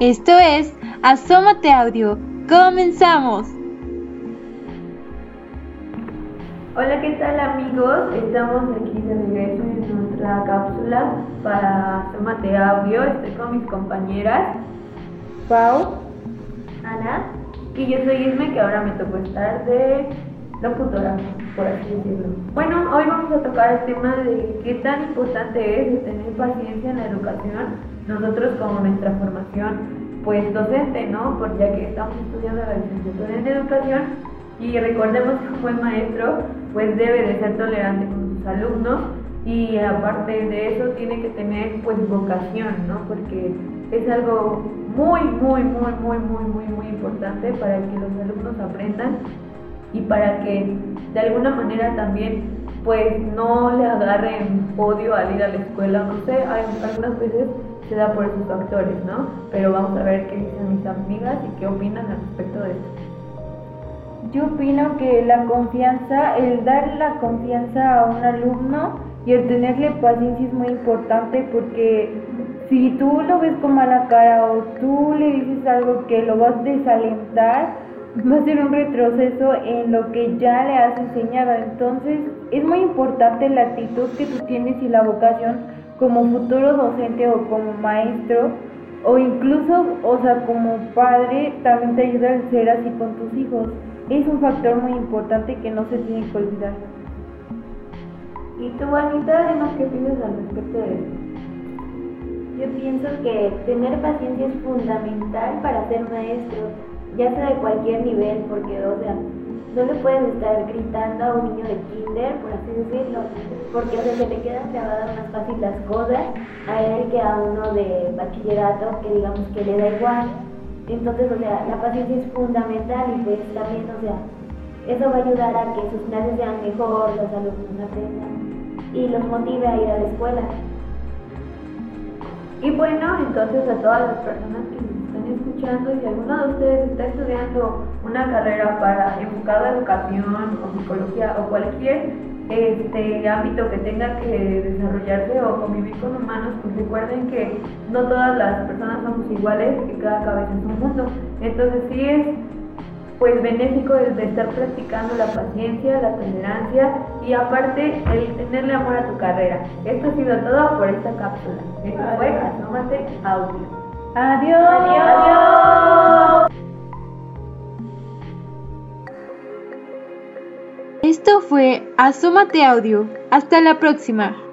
Esto es Asómate Audio. ¡Comenzamos! Hola, ¿qué tal amigos? Estamos aquí de regreso en nuestra cápsula para Asómate Audio. Estoy con mis compañeras Pau, Ana y yo soy Isme, que ahora me tocó estar de locutora, por así decirlo. Bueno, hoy vamos a tocar el tema de qué tan importante es tener paciencia en la educación nosotros como nuestra formación pues docente, ¿no? Porque ya que estamos estudiando la licenciatura en educación y recordemos que un buen maestro pues debe de ser tolerante con sus alumnos y aparte de eso tiene que tener pues vocación, ¿no? Porque es algo muy, muy, muy, muy, muy, muy, muy importante para que los alumnos aprendan y para que de alguna manera también pues no le agarren odio al ir a la escuela, no sé, algunas veces se da por esos factores, ¿no? Pero vamos a ver qué dicen mis amigas y qué opinan al respecto de esto. Yo opino que la confianza, el dar la confianza a un alumno y el tenerle paciencia es muy importante porque si tú lo ves con mala cara o tú le dices algo que lo vas a desalentar, va a ser un retroceso en lo que ya le has enseñado. Entonces es muy importante la actitud que tú tienes y la vocación como futuro docente o como maestro o incluso, o sea, como padre, también te ayuda a ser así con tus hijos. Es un factor muy importante que no se tiene que olvidar. ¿Y tú, Anita, dinos qué piensas al respecto de esto? Yo pienso que tener paciencia es fundamental para ser maestro, ya sea de cualquier nivel, porque, o sea, no le puedes estar gritando a un niño de kinder, por así decirlo, porque o sea, se le quedan grabadas más fácil las cosas a él que a uno de bachillerato que digamos que le da igual. Entonces, o sea, la paciencia es fundamental y pues también, o sea, eso va a ayudar a que sus clases sean mejor, los alumnos aprendan y los motive a ir a la escuela. Y bueno, entonces a todas las personas que escuchando y si alguno de ustedes está estudiando una carrera para enfocado a educación o psicología o cualquier este ámbito que tenga que desarrollarse o convivir con humanos, pues recuerden que no todas las personas somos iguales, que cada cabeza es un mundo. Entonces sí es pues benéfico el de estar practicando la paciencia, la tolerancia y aparte el tenerle amor a tu carrera. Esto ha sido todo por esta cápsula. Esto fue Asómate Audio. Adiós. Adiós. Esto fue Asómate Audio. Hasta la próxima.